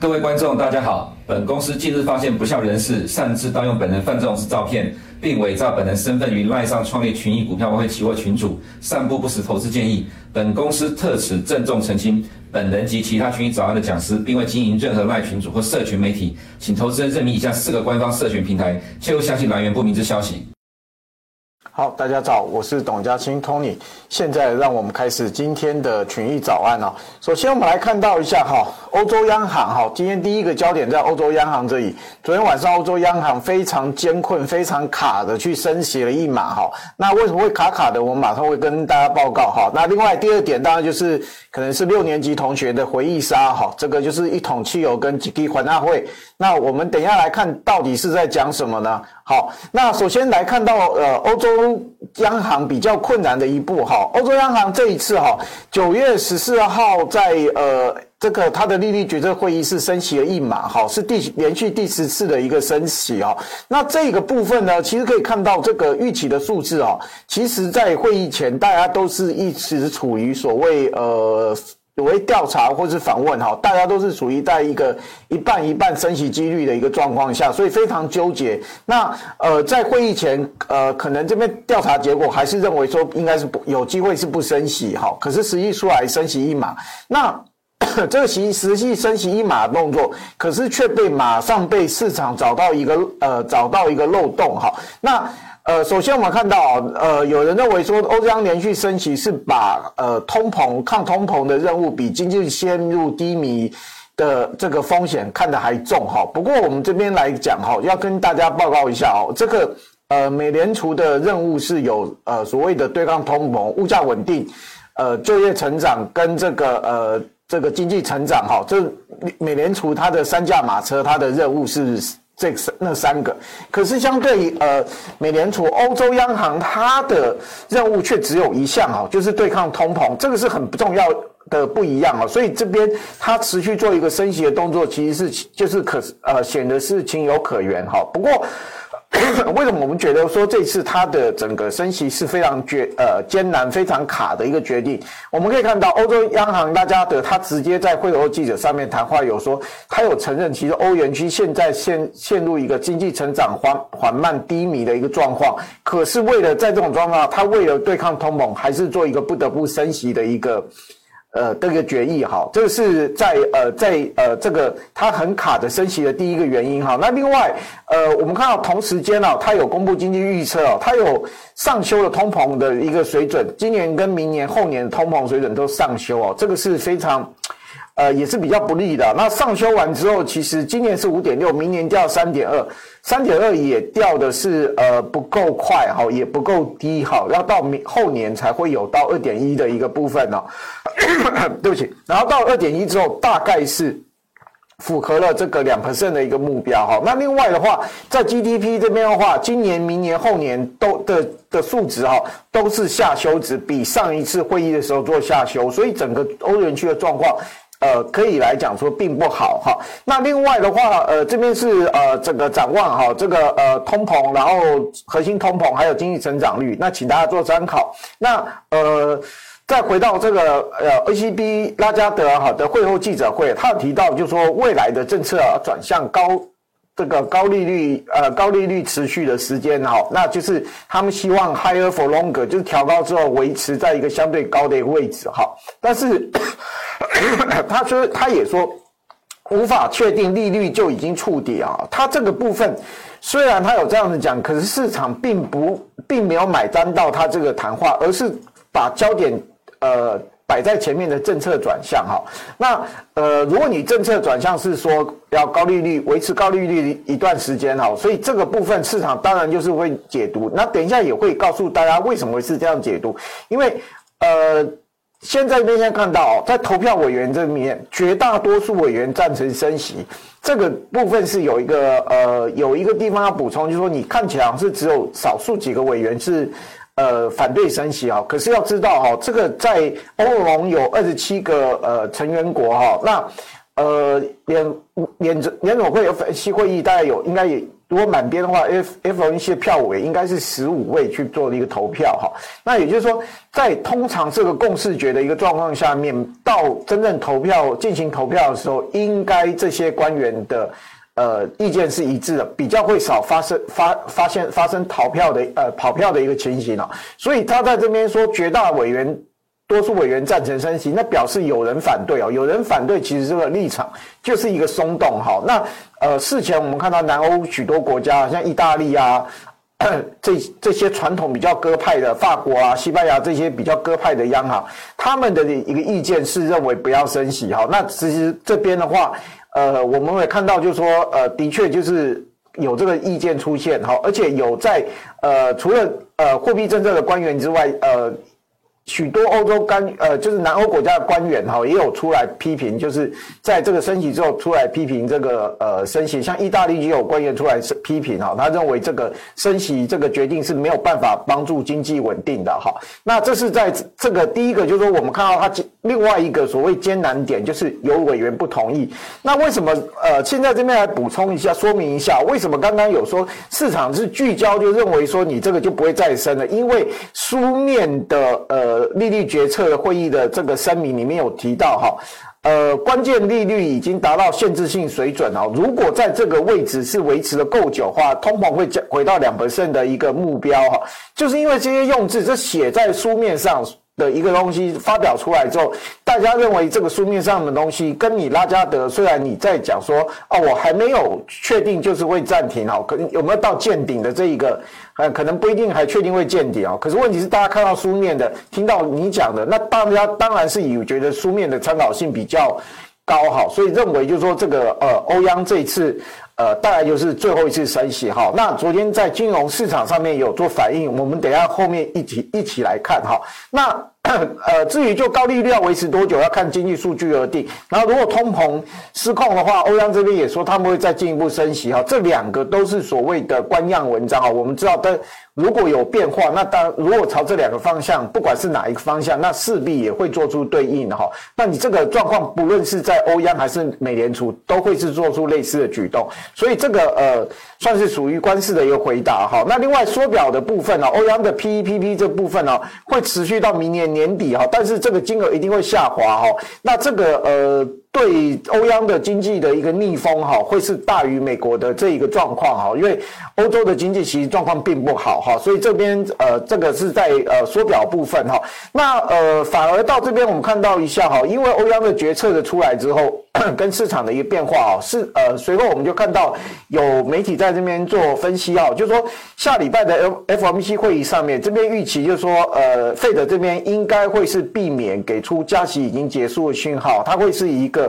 各位观众，大家好。本公司近日发现不肖人士擅自盗用本人范仲式照片，并伪造本人身份于赖上创立群益股票外汇期货群组，散布不实投资建议。本公司特此郑重澄清，本人及其他群益早安的讲师，并未经营任何赖群组或社群媒体，请投资人认明以下四个官方社群平台，切勿相信来源不明之消息。好，大家早，我是董家清 Tony。现在让我们开始今天的群益早安哦。首先，我们来看到一下哈，欧洲央行哈，今天第一个焦点在欧洲央行这里。昨天晚上，欧洲央行非常艰困、非常卡的去升息了一码哈。那为什么会卡卡的？我们马上会跟大家报告哈。那另外第二点，当然就是可能是六年级同学的回忆杀哈。这个就是一桶汽油跟几滴环大会。那我们等一下来看到底是在讲什么呢？好，那首先来看到呃，欧洲央行比较困难的一步哈。欧洲央行这一次哈，九月十四号在呃这个它的利率决策会议是升息了一码哈，是第连续第十次的一个升息啊。那这个部分呢，其实可以看到这个预期的数字啊，其实在会议前大家都是一直处于所谓呃。所谓调查或是访问哈，大家都是处于在一个一半一半升息几率的一个状况下，所以非常纠结。那呃，在会议前，呃，可能这边调查结果还是认为说应该是不有机会是不升息哈，可是实际出来升息一码，那这个实实际升息一码的动作，可是却被马上被市场找到一个呃找到一个漏洞哈，那。呃，首先我们看到，呃，有人认为说欧洲央连续升息是把呃通膨抗通膨的任务比经济陷入低迷的这个风险看得还重哈。不过我们这边来讲哈，要跟大家报告一下哦，这个呃美联储的任务是有呃所谓的对抗通膨、物价稳定、呃就业成长跟这个呃这个经济成长哈，这美联储它的三驾马车，它的任务是。这三那三个，可是相对于呃，美联储、欧洲央行，它的任务却只有一项哈，就是对抗通膨，这个是很不重要的不一样啊。所以这边它持续做一个升息的动作，其实是就是可呃显得是情有可原哈。不过。为什么我们觉得说这次它的整个升息是非常决呃艰难、非常卡的一个决定？我们可以看到，欧洲央行拉加德他直接在会后记者上面谈话有说，他有承认，其实欧元区现在陷陷入一个经济成长缓缓慢低迷的一个状况。可是为了在这种状况，他为了对抗通膨，还是做一个不得不升息的一个。呃，这个决议哈，这个是在呃，在呃这个它很卡的升息的第一个原因哈。那另外，呃，我们看到同时间呢，它有公布经济预测哦，它有上修了通膨的一个水准，今年跟明年后年的通膨水准都上修哦，这个是非常。呃，也是比较不利的。那上修完之后，其实今年是五点六，明年掉三点二，三点二也掉的是呃不够快哈，也不够低哈，要到明后年才会有到二点一的一个部分呢。对不起，然后到二点一之后，大概是符合了这个两 percent 的一个目标哈。那另外的话，在 GDP 这边的话，今年、明年、后年都的的数值哈都是下修值，比上一次会议的时候做下修，所以整个欧元区的状况。呃，可以来讲说并不好哈。那另外的话，呃，这边是呃这个展望哈，这个呃通膨，然后核心通膨还有经济成长率，那请大家做参考。那呃，再回到这个呃 A C B 拉加德哈的会后记者会，他有提到就是说未来的政策转向高。这个高利率，呃，高利率持续的时间，哈，那就是他们希望 higher for longer，就是调高之后维持在一个相对高的位置，哈。但是 他说，他也说无法确定利率就已经触底啊。他这个部分虽然他有这样子讲，可是市场并不并没有买单到他这个谈话，而是把焦点，呃。摆在前面的政策转向哈，那呃，如果你政策转向是说要高利率，维持高利率一段时间哈，所以这个部分市场当然就是会解读。那等一下也会告诉大家为什么是这样解读，因为呃，现在那天看到在投票委员这里面，绝大多数委员赞成升息，这个部分是有一个呃有一个地方要补充，就是说你看起来是只有少数几个委员是。呃，反对升息啊，可是要知道哈，这个在欧盟有二十七个呃成员国哈，那呃联联联总会有分析会议，大概有应该也如果满编的话，F FOMC 的票委应该是十五位去做了一个投票哈。那也就是说，在通常这个共识决的一个状况下面，到真正投票进行投票的时候，应该这些官员的呃意见是一致的，比较会少发生发发现发生逃票的呃跑票的一个情形啊。所以他在这边说，绝大委员。多数委员赞成升息，那表示有人反对哦。有人反对，其实这个立场就是一个松动哈。那呃，事前我们看到南欧许多国家，像意大利啊，这这些传统比较鸽派的法国啊、西班牙这些比较鸽派的央行，他们的一个意见是认为不要升息哈。那其实这边的话，呃，我们会看到就是说，呃，的确就是有这个意见出现哈，而且有在呃，除了呃货币政策的官员之外，呃。许多欧洲官呃，就是南欧国家的官员哈，也有出来批评，就是在这个升息之后出来批评这个呃升息，像意大利也有官员出来批评哈，他认为这个升息这个决定是没有办法帮助经济稳定的哈。那这是在这个第一个，就是说我们看到他另外一个所谓艰难点，就是有委员不同意。那为什么呃，现在这边来补充一下，说明一下，为什么刚刚有说市场是聚焦，就认为说你这个就不会再升了，因为书面的呃。利率决策会议的这个声明里面有提到哈，呃，关键利率已经达到限制性水准哦。如果在这个位置是维持的够久的话，通膨会回到两百分的一个目标哈。就是因为这些用字，这写在书面上的一个东西发表出来之后，大家认为这个书面上的东西跟你拉加德，虽然你在讲说啊，我还没有确定就是会暂停哦，可能有没有到见顶的这一个。呃，可能不一定还确定会见顶哦。可是问题是，大家看到书面的，听到你讲的，那大家当然是以觉得书面的参考性比较高哈，所以认为就是说这个呃欧央这一次呃大概就是最后一次升息哈。那昨天在金融市场上面有做反应，我们等下后面一起一起来看哈。那。呃，至于就高利率要维持多久，要看经济数据而定。然后，如果通膨失控的话，欧阳这边也说他们会再进一步升息哈。这两个都是所谓的官样文章啊。我们知道，但如果有变化，那当如果朝这两个方向，不管是哪一个方向，那势必也会做出对应的哈。那你这个状况，不论是在欧央还是美联储，都会是做出类似的举动。所以这个呃，算是属于官式的一个回答哈。那另外缩表的部分呢，欧央的 PEPP 这部分呢，会持续到明年年底哈，但是这个金额一定会下滑哈。那这个呃。对欧央的经济的一个逆风哈，会是大于美国的这一个状况哈，因为欧洲的经济其实状况并不好哈，所以这边呃这个是在呃缩表部分哈，那呃反而到这边我们看到一下哈，因为欧央的决策的出来之后，跟市场的一个变化啊，是呃随后我们就看到有媒体在这边做分析啊，就是说下礼拜的 FOMC 会议上面，这边预期就是说呃费德这边应该会是避免给出加息已经结束的讯号，它会是一个。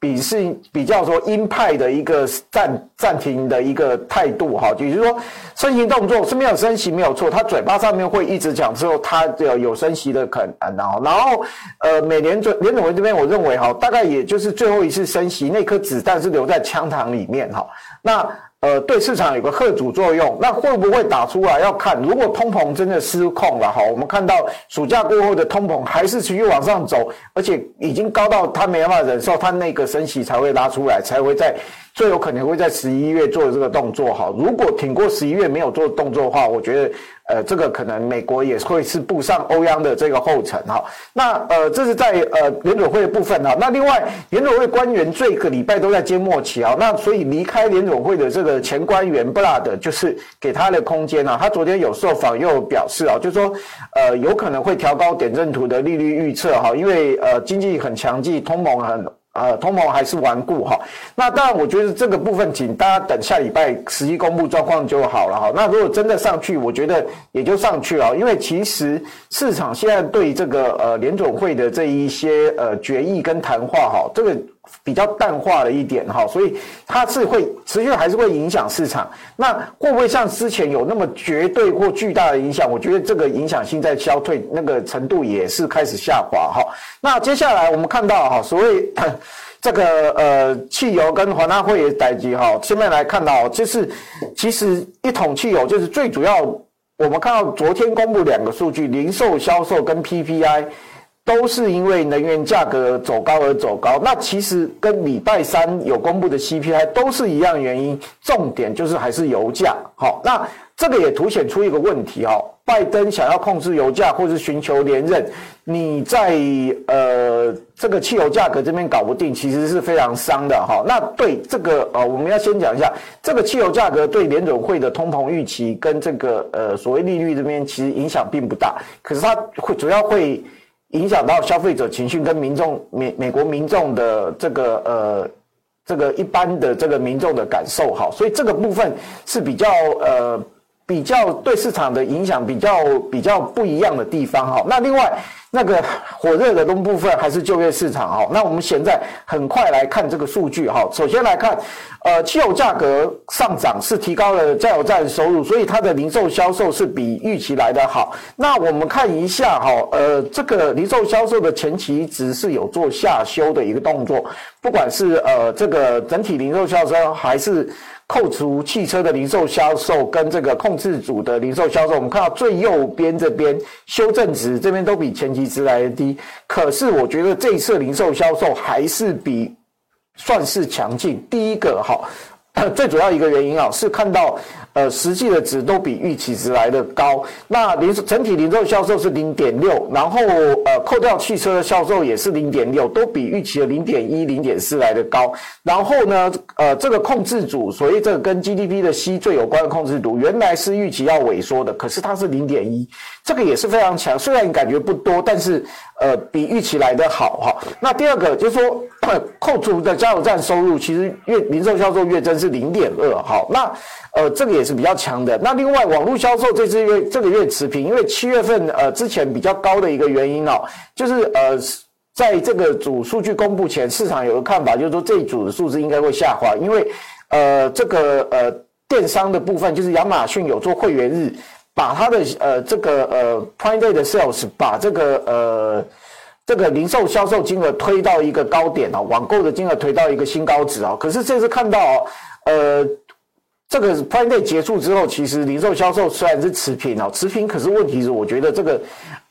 比是比较说鹰派的一个暂暂停的一个态度哈，也就是说升息动作是没有升息没有错，他嘴巴上面会一直讲之后，他有有升息的可能，然后然后呃美联准联总会这边我认为哈，大概也就是最后一次升息，那颗子弹是留在枪膛里面哈，那。呃，对市场有个贺阻作用，那会不会打出来？要看，如果通膨真的失控了哈，我们看到暑假过后的通膨还是持续往上走，而且已经高到他没办法忍受，他那个升息才会拉出来，才会在。最有可能会在十一月做这个动作哈，如果挺过十一月没有做动作的话，我觉得呃这个可能美国也会是步上欧央的这个后尘哈。那呃这是在呃联准会的部分哈。那另外联准会官员这个礼拜都在接末期啊，那所以离开联准会的这个前官员布拉德就是给他的空间啊。他昨天有受访又表示啊，就说呃有可能会调高点阵图的利率预测哈，因为呃经济很强劲，通膨很。呃，通膨还是顽固哈。那当然，我觉得这个部分，请大家等下礼拜实际公布状况就好了哈。那如果真的上去，我觉得也就上去了，因为其实市场现在对这个呃联总会的这一些呃决议跟谈话哈，这个。比较淡化了一点哈，所以它是会持续还是会影响市场。那会不会像之前有那么绝对或巨大的影响？我觉得这个影响性在消退，那个程度也是开始下滑哈。那接下来我们看到哈，所谓这个呃汽油跟华纳会的代志哈，下面来看到就是其实一桶汽油就是最主要，我们看到昨天公布两个数据，零售销售跟 PPI。都是因为能源价格走高而走高。那其实跟礼拜三有公布的 CPI 都是一样原因，重点就是还是油价。好，那这个也凸显出一个问题哈，拜登想要控制油价或是寻求连任，你在呃这个汽油价格这边搞不定，其实是非常伤的哈。那对这个呃，我们要先讲一下这个汽油价格对联准会的通膨预期跟这个呃所谓利率这边其实影响并不大，可是它会主要会影响到消费者情绪跟民众美美国民众的这个呃这个一般的这个民众的感受哈，所以这个部分是比较呃。比较对市场的影响比较比较不一样的地方哈，那另外那个火热的东部分还是就业市场哈，那我们现在很快来看这个数据哈，首先来看，呃，汽油价格上涨是提高了加油站收入，所以它的零售销售是比预期来得好。那我们看一下哈，呃，这个零售销售的前期值是有做下修的一个动作，不管是呃这个整体零售销售还是。扣除汽车的零售销售跟这个控制组的零售销售，我们看到最右边这边修正值这边都比前期值来的低，可是我觉得这一次零售销售还是比算是强劲。第一个哈，最主要一个原因啊是看到。呃，实际的值都比预期值来的高。那零整体零售销售是零点六，然后呃，扣掉汽车的销售也是零点六，都比预期的零点一、零点四来的高。然后呢，呃，这个控制组，所以这个跟 GDP 的 C 最有关的控制组，原来是预期要萎缩的，可是它是零点一，这个也是非常强。虽然你感觉不多，但是呃，比预期来的好哈。那第二个就是说，扣除的加油站收入，其实月零售销售月增是零点二，好，那。呃，这个也是比较强的。那另外，网络销售这次月这个月持平，因为七月份呃之前比较高的一个原因哦，就是呃在这个组数据公布前，市场有个看法，就是说这一组的数字应该会下滑，因为呃这个呃电商的部分，就是亚马逊有做会员日，把它的呃这个呃 Prime Day 的 Sales，把这个呃这个零售销售金额推到一个高点哦，网购的金额推到一个新高值哦。可是这次看到呃。这个 Prime Day 结束之后，其实零售销售虽然是持平哦，持平，可是问题是，我觉得这个。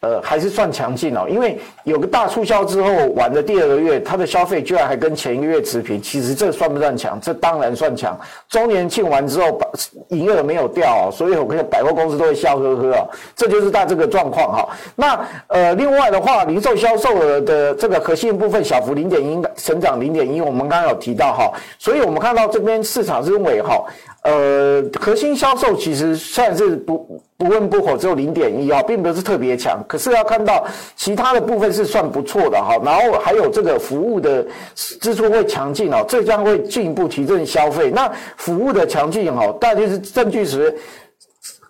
呃，还是算强劲哦，因为有个大促销之后，玩的第二个月，它的消费居然还跟前一个月持平。其实这算不算强？这当然算强。周年庆完之后，把营业额没有掉哦，所以我看百货公司都会笑呵呵哦。这就是大这个状况哈。那呃，另外的话，零售销售额的这个核心部分小幅零点一，成长零点一，我们刚刚有提到哈。所以我们看到这边市场认为哈，呃，核心销售其实算是不。不温不火，只有零点一啊，并不是特别强。可是要看到其他的部分是算不错的哈，然后还有这个服务的支出会强劲哦，这将会进一步提振消费。那服务的强劲哈，大概就是证据时，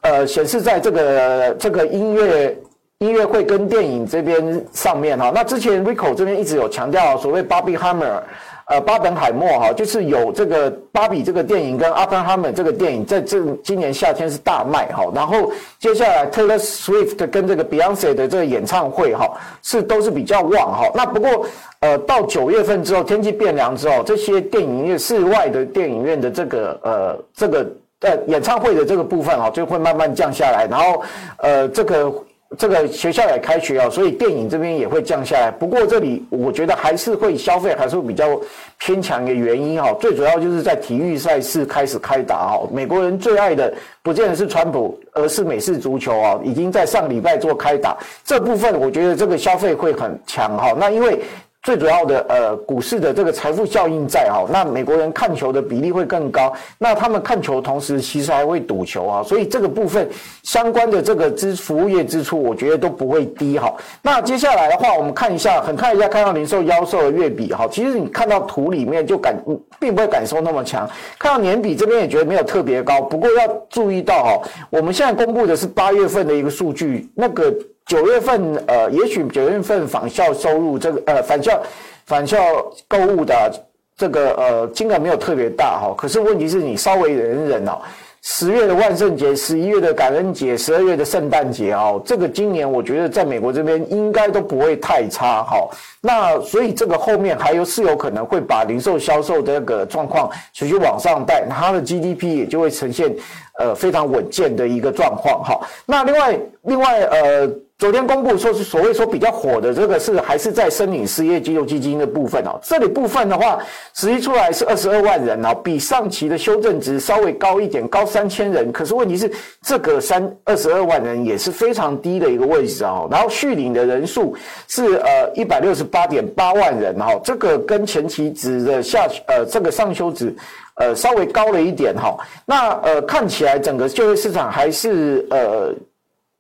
呃，显示在这个这个音乐音乐会跟电影这边上面哈。那之前 Rico 这边一直有强调所谓 Barbie Hammer。呃，巴本海默哈，就是有这个芭比这个电影跟阿芬哈门这个电影，在这今年夏天是大卖哈。然后接下来 Taylor Swift 跟这个 Beyonce 的这个演唱会哈，是都是比较旺哈。那不过呃，到九月份之后，天气变凉之后，这些电影院室外的电影院的这个呃这个呃演唱会的这个部分哈，就会慢慢降下来。然后呃这个。这个学校也开学啊，所以电影这边也会降下来。不过这里我觉得还是会消费还是会比较偏强的原因哈，最主要就是在体育赛事开始开打哈。美国人最爱的不见得是川普，而是美式足球啊，已经在上礼拜做开打，这部分我觉得这个消费会很强哈。那因为。最主要的呃，股市的这个财富效应在哈，那美国人看球的比例会更高，那他们看球同时其实还会赌球啊，所以这个部分相关的这个支服务业支出，我觉得都不会低哈。那接下来的话，我们看一下，很看一下看到零售销售的月比哈，其实你看到图里面就感并不会感受那么强，看到年比这边也觉得没有特别高，不过要注意到哈，我们现在公布的是八月份的一个数据，那个。九月份，呃，也许九月份返校收入这个，呃，返校返校购物的这个，呃，金额没有特别大哈。可是问题是你稍微忍一忍哦，十月的万圣节，十一月的感恩节，十二月的圣诞节哦，这个今年我觉得在美国这边应该都不会太差哈。那所以这个后面还有是有可能会把零售销售这个状况持续往上带，它的 GDP 也就会呈现呃非常稳健的一个状况哈。那另外另外呃。昨天公布说是所谓说比较火的这个是还是在申领失业救济基金的部分哦，这里部分的话，实际出来是二十二万人哦，比上期的修正值稍微高一点，高三千人。可是问题是这个三二十二万人也是非常低的一个位置哦。然后续领的人数是呃一百六十八点八万人哈，这个跟前期值的下呃这个上修值呃稍微高了一点哈。那呃看起来整个就业市场还是呃。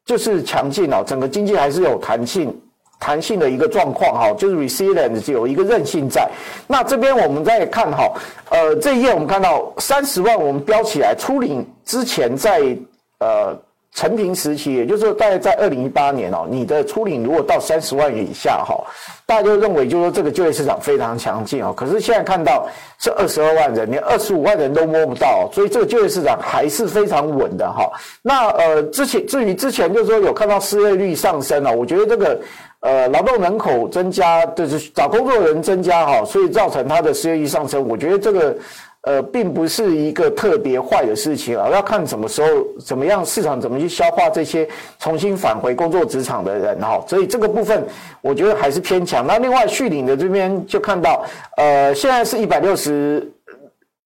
就是强劲哦，整个经济还是有弹性、弹性的一个状况哈，就是 resilience 有一个韧性在。那这边我们再看哈，呃，这一页我们看到三十万，我们标起来，初领之前在呃。成平时期，也就是，大概在二零一八年哦，你的初领如果到三十万元以下哈，大家就认为就是说这个就业市场非常强劲哦。可是现在看到是二十二万人，连二十五万人都摸不到，所以这个就业市场还是非常稳的哈。那呃，之前至于之前就是说有看到失业率上升了，我觉得这个呃劳动人口增加，就是找工作人增加哈，所以造成它的失业率上升，我觉得这个。呃，并不是一个特别坏的事情啊，要看什么时候、怎么样市场怎么去消化这些重新返回工作职场的人哈，所以这个部分我觉得还是偏强。那另外续领的这边就看到，呃，现在是一百六十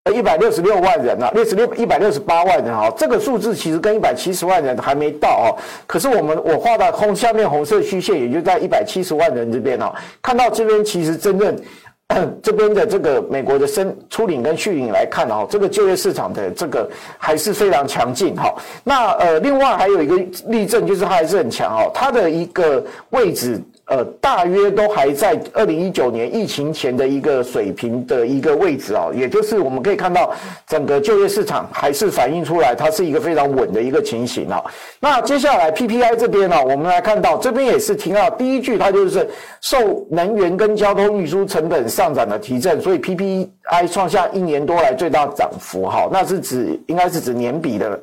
呃一百六十六万人啊，六十六一百六十八万人哈，这个数字其实跟一百七十万人还没到哦。可是我们我画的红下面红色虚线，也就在一百七十万人这边哦，看到这边其实真正。这边的这个美国的申初领跟续领来看哦，这个就业市场的这个还是非常强劲哈。那呃，另外还有一个例证就是它还是很强哦，它的一个位置。呃，大约都还在二零一九年疫情前的一个水平的一个位置啊，也就是我们可以看到整个就业市场还是反映出来，它是一个非常稳的一个情形啊。那接下来 PPI 这边呢，我们来看到这边也是提到第一句，它就是受能源跟交通运输成本上涨的提振，所以 PPI 创下一年多来最大涨幅哈，那是指应该是指年比的。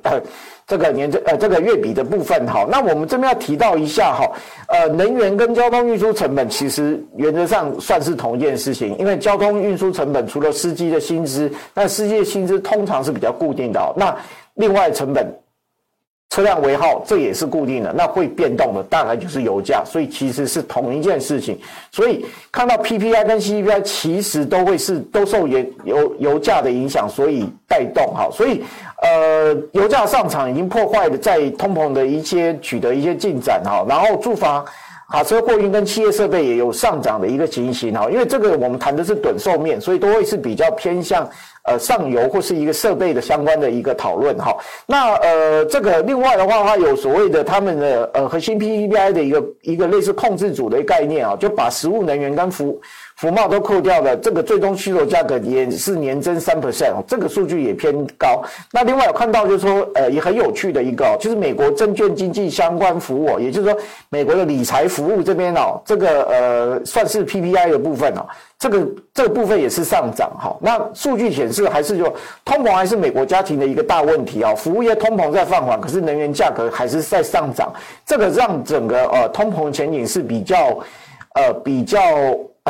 这个年这呃这个月比的部分哈，那我们这边要提到一下哈，呃，能源跟交通运输成本其实原则上算是同一件事情，因为交通运输成本除了司机的薪资，那司机的薪资通常是比较固定的，那另外成本。车辆尾号，这也是固定的，那会变动的大概就是油价，所以其实是同一件事情。所以看到 PPI 跟 CPI 其实都会是都受油油油价的影响，所以带动哈。所以呃，油价上涨已经破坏了在通膨的一些取得一些进展哈。然后住房、卡车、货运跟企业设备也有上涨的一个情形哈。因为这个我们谈的是短寿面，所以都会是比较偏向。呃，上游或是一个设备的相关的一个讨论哈。那呃，这个另外的话，它有所谓的他们的呃核心 PPI 的一个一个类似控制组的概念啊，就把食物、能源跟服服贸都扣掉了，这个最终需求价格也是年增三 percent，这个数据也偏高。那另外有看到就是说，呃，也很有趣的一个，就是美国证券经济相关服务，也就是说美国的理财服务这边哦，这个呃算是 PPI 的部分哦。这个这个部分也是上涨哈，那数据显示还是就通膨还是美国家庭的一个大问题啊，服务业通膨在放缓，可是能源价格还是在上涨，这个让整个呃通膨前景是比较呃比较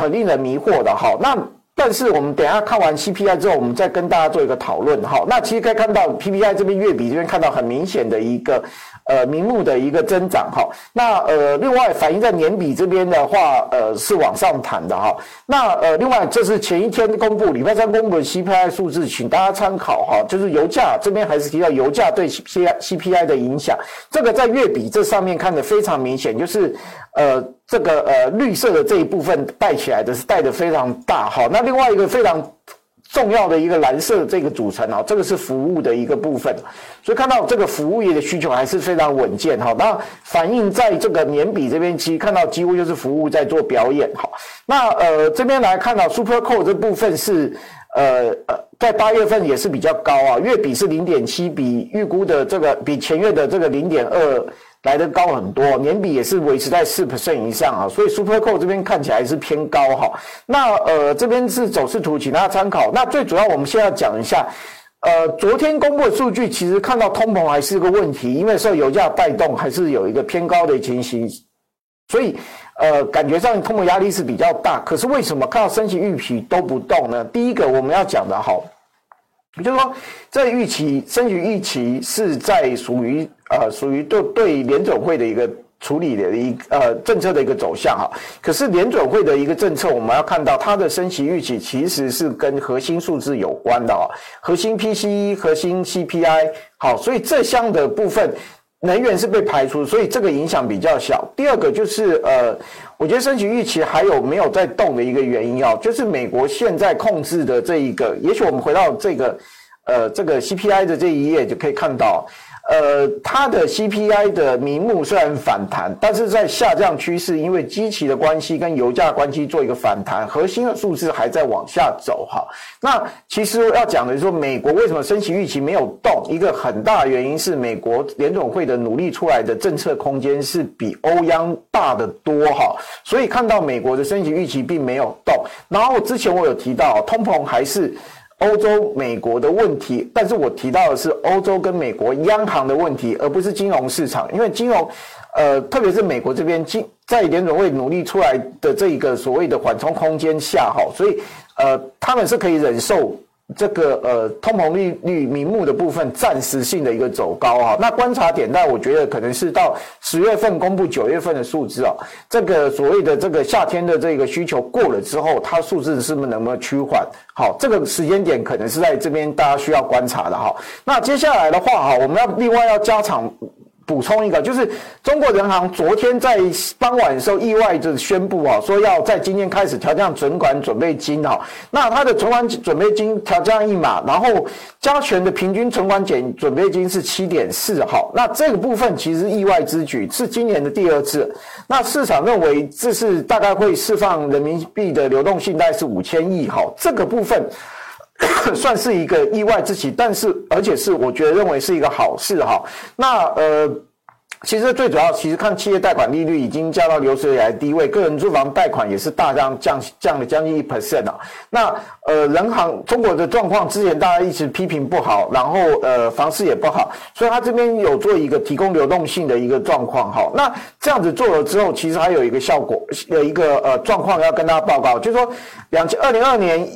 很令人迷惑的哈。那但是我们等下看完 CPI 之后，我们再跟大家做一个讨论哈。那其实可以看到 PPI 这边月比这边看到很明显的一个。呃，名目的一个增长哈，那呃，另外反映在年比这边的话，呃，是往上弹的哈。那呃，另外这是前一天公布，礼拜三公布的 CPI 数字，请大家参考哈。就是油价这边还是提到油价对 CPI CPI 的影响，这个在月比这上面看得非常明显，就是呃，这个呃绿色的这一部分带起来的是带得非常大哈。那另外一个非常。重要的一个蓝色这个组成啊，这个是服务的一个部分，所以看到这个服务业的需求还是非常稳健哈。那反映在这个年比这边，其实看到几乎就是服务在做表演哈。那呃这边来看到 Super Core 这部分是呃呃在八月份也是比较高啊，月比是零点七，比预估的这个比前月的这个零点二。来得高很多，年比也是维持在四 percent 以上啊，所以 Super Core 这边看起来是偏高哈。那呃这边是走势图，请大家参考。那最主要我们现在讲一下，呃昨天公布的数据，其实看到通膨还是个问题，因为受油价带动，还是有一个偏高的情形，所以呃感觉上通膨压力是比较大。可是为什么看到升息预期都不动呢？第一个我们要讲的好。也就是说，这预期升息预期是在属于呃属于对对联总会的一个处理的一呃政策的一个走向哈。可是联总会的一个政策，我们要看到它的升息预期其实是跟核心数字有关的哦，核心 PCE、核心 CPI 好，所以这项的部分。能源是被排除，所以这个影响比较小。第二个就是呃，我觉得升息预期还有没有在动的一个原因啊，就是美国现在控制的这一个，也许我们回到这个呃这个 CPI 的这一页就可以看到。呃，它的 CPI 的名目虽然反弹，但是在下降趋势，因为基期的关系跟油价关系做一个反弹，核心的数字还在往下走哈。那其实要讲的是说，美国为什么升息预期没有动？一个很大的原因是美国联总会的努力出来的政策空间是比欧央大得多哈，所以看到美国的升息预期并没有动。然后之前我有提到，通膨还是。欧洲、美国的问题，但是我提到的是欧洲跟美国央行的问题，而不是金融市场。因为金融，呃，特别是美国这边，金在联准会努力出来的这一个所谓的缓冲空间下，哈，所以，呃，他们是可以忍受。这个呃，通膨利率名目的部分暂时性的一个走高啊，那观察点，那我觉得可能是到十月份公布九月份的数字啊，这个所谓的这个夏天的这个需求过了之后，它数字是不是能不能趋缓？好，这个时间点可能是在这边大家需要观察的哈。那接下来的话哈，我们要另外要加强。补充一个，就是中国人行昨天在傍晚的时候意外的宣布啊，说要在今天开始调降存款准备金哈。那它的存款准备金调降一码，然后加权的平均存款减准备金是七点四哈。那这个部分其实意外之举，是今年的第二次。那市场认为这是大概会释放人民币的流动性，大概是五千亿哈。这个部分。算是一个意外之喜，但是而且是我觉得认为是一个好事哈。那呃，其实最主要，其实看企业贷款利率已经降到有史以来低位，个人住房贷款也是大降降降了将近一 percent 啊。那呃，人行中国的状况之前大家一直批评不好，然后呃，房市也不好，所以他这边有做一个提供流动性的一个状况哈。那这样子做了之后，其实还有一个效果，有一个呃状况要跟大家报告，就是说两千二零二年。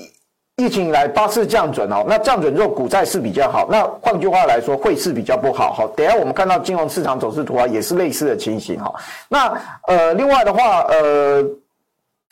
疫情以来八次降准哦，那降准之后股债是比较好，那换句话来说汇市比较不好哈。等下我们看到金融市场走势图啊，也是类似的情形哈。那呃，另外的话呃。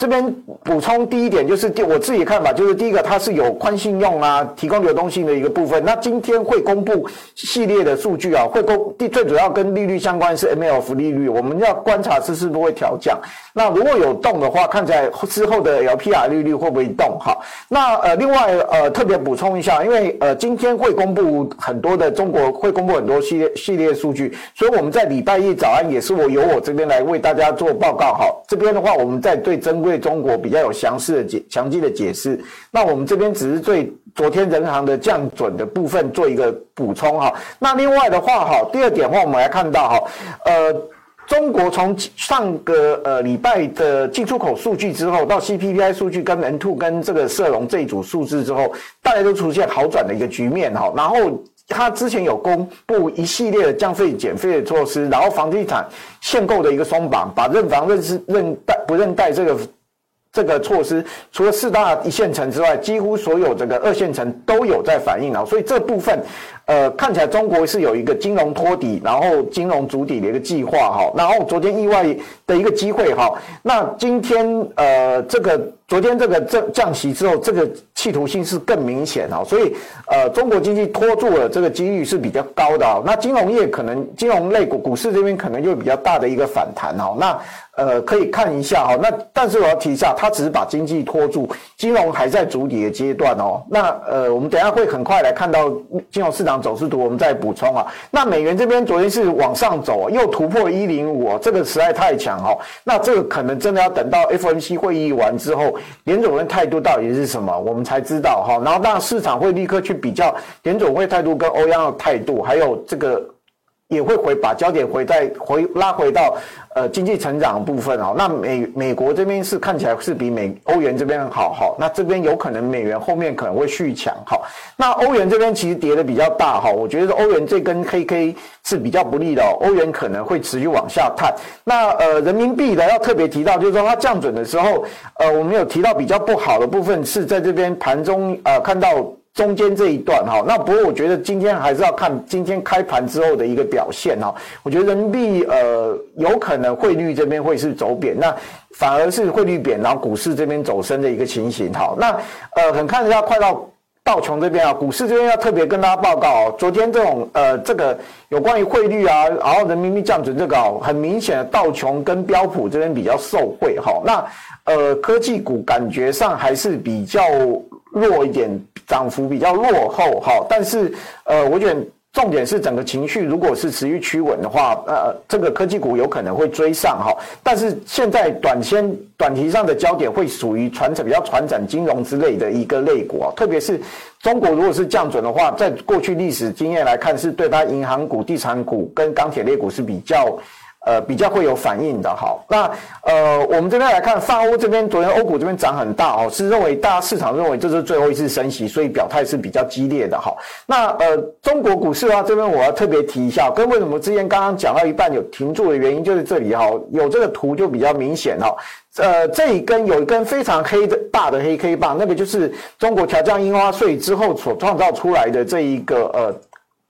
这边补充第一点就是第我自己看法，就是第一个它是有宽信用啊，提供流动性的一个部分。那今天会公布系列的数据啊，会公第最主要跟利率相关是 MLF 利率，我们要观察是是不会调降。那如果有动的话，看起来之后的 LPR 利率会不会动？哈，那呃另外呃特别补充一下，因为呃今天会公布很多的中国会公布很多系列系列数据，所以我们在礼拜一早安也是我由我这边来为大家做报告。哈，这边的话我们在对珍贵。对中国比较有详细的解详细的解释，那我们这边只是对昨天人行的降准的部分做一个补充哈。那另外的话哈，第二点的话，我们来看到哈，呃，中国从上个呃礼拜的进出口数据之后，到 CPPI 数据跟 N two 跟这个社融这一组数字之后，大家都出现好转的一个局面哈。然后他之前有公布一系列的降费减费的措施，然后房地产限购的一个松绑，把认房认是认贷不认贷这个。这个措施除了四大一线城之外，几乎所有这个二线城都有在反映啊，所以这部分，呃，看起来中国是有一个金融托底，然后金融筑底的一个计划哈。然后昨天意外的一个机会哈，那今天呃这个昨天这个降降息之后，这个企图心是更明显啊，所以呃中国经济拖住了这个几率是比较高的啊。那金融业可能金融类股股市这边可能就比较大的一个反弹哦，那。呃，可以看一下哈，那但是我要提一下，它只是把经济拖住，金融还在筑底的阶段哦。那呃，我们等下会很快来看到金融市场走势图，我们再补充啊。那美元这边昨天是往上走啊，又突破一零五，这个实在太强哈。那这个可能真的要等到 FMC 会议完之后，联总会态度到底是什么，我们才知道哈。然后当然市场会立刻去比较联总会态度跟欧央的态度，还有这个也会回把焦点回再回拉回到。呃，经济成长的部分哦，那美美国这边是看起来是比美欧元这边好哈，那这边有可能美元后面可能会续强哈，那欧元这边其实跌的比较大哈，我觉得欧元这根黑 K 是比较不利的哦，欧元可能会持续往下探。那呃，人民币的要特别提到，就是说它降准的时候，呃，我们有提到比较不好的部分是在这边盘中呃看到中间这一段哈。那不过我觉得今天还是要看今天开盘之后的一个表现哈。我觉得人民币呃有可能汇率这边会是走贬，那反而是汇率贬，然后股市这边走升的一个情形哈。那呃很看得到快到。道琼这边啊，股市这边要特别跟大家报告，昨天这种呃，这个有关于汇率啊，然后人民币降准这个哦，很明显的道琼跟标普这边比较受惠哈。那呃，科技股感觉上还是比较弱一点，涨幅比较落后哈。但是呃，我觉得。重点是整个情绪，如果是持续趋稳的话，呃，这个科技股有可能会追上哈。但是现在短先短期上的焦点会属于传承比较传产金融之类的一个类股啊，特别是中国如果是降准的话，在过去历史经验来看，是对它银行股、地产股跟钢铁类股是比较。呃，比较会有反应的哈。那呃，我们这边来看，泛欧这边昨天欧股这边涨很大哦，是认为大家市场认为这是最后一次升息，所以表态是比较激烈的哈。那呃，中国股市的话，这边我要特别提一下，跟为什么之前刚刚讲到一半有停住的原因，就是这里哈，有这个图就比较明显哈。呃，这一根有一根非常黑的大的黑 K 棒，那个就是中国调降印花税之后所创造出来的这一个呃。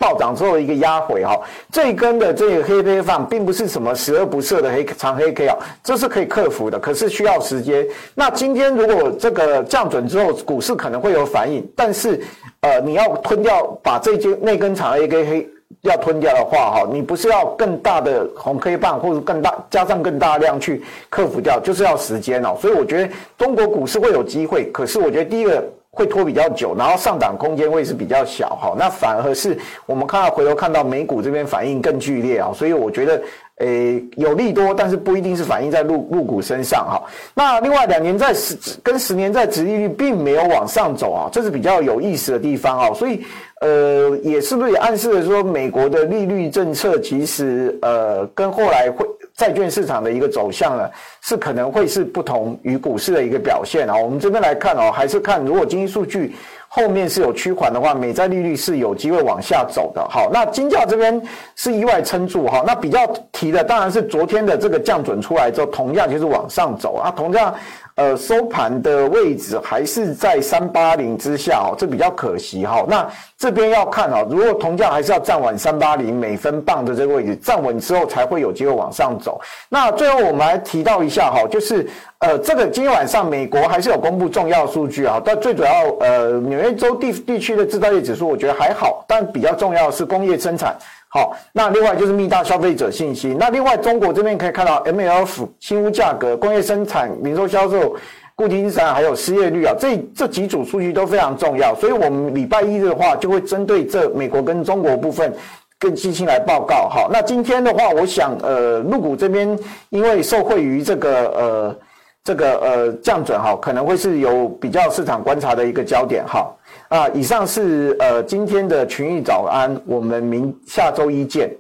暴涨之后一个压回哈，这一根的这个黑 K 棒并不是什么十恶不赦的黑长黑 K 啊，这是可以克服的，可是需要时间。那今天如果这个降准之后，股市可能会有反应，但是呃，你要吞掉把这根那根长黑 K 黑要吞掉的话哈，你不是要更大的红 K 棒或者更大加上更大量去克服掉，就是要时间哦。所以我觉得中国股市会有机会，可是我觉得第一个。会拖比较久，然后上档空间会是比较小哈，那反而是我们看到回头看到美股这边反应更剧烈啊，所以我觉得诶有利多，但是不一定是反映在入入股身上哈。那另外两年在十跟十年在殖利率并没有往上走啊，这是比较有意思的地方啊，所以呃也是不是也暗示了说美国的利率政策其实呃跟后来会。债券市场的一个走向呢，是可能会是不同于股市的一个表现啊。我们这边来看哦，还是看如果经济数据后面是有趋缓的话，美债利率是有机会往下走的。好，那金价这边是意外撑住哈。那比较提的当然是昨天的这个降准出来之后，同样就是往上走啊，同样。呃，收盘的位置还是在三八零之下哦，这比较可惜哈。那这边要看哦，如果铜价还是要站稳三八零每分磅的这个位置，站稳之后才会有机会往上走。那最后我们来提到一下哈，就是呃，这个今天晚上美国还是有公布重要数据啊，但最主要呃，纽约州地地区的制造业指数我觉得还好，但比较重要是工业生产。好，那另外就是密大消费者信心。那另外中国这边可以看到 MLF 新屋价格、工业生产、零售销售、固定资产还有失业率啊，这这几组数据都非常重要。所以我们礼拜一的话就会针对这美国跟中国部分更细心来报告。好，那今天的话，我想呃，陆股这边因为受惠于这个呃这个呃降准哈，可能会是有比较市场观察的一个焦点哈。啊，以上是呃今天的群益早安，我们明下周一见。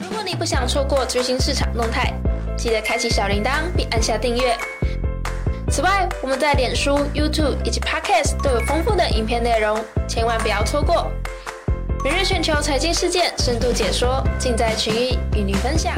如果你不想错过最新市场动态，记得开启小铃铛并按下订阅。此外，我们在脸书、YouTube 以及 Podcast 都有丰富的影片内容，千万不要错过。每日全球财经事件深度解说，尽在群益与你分享。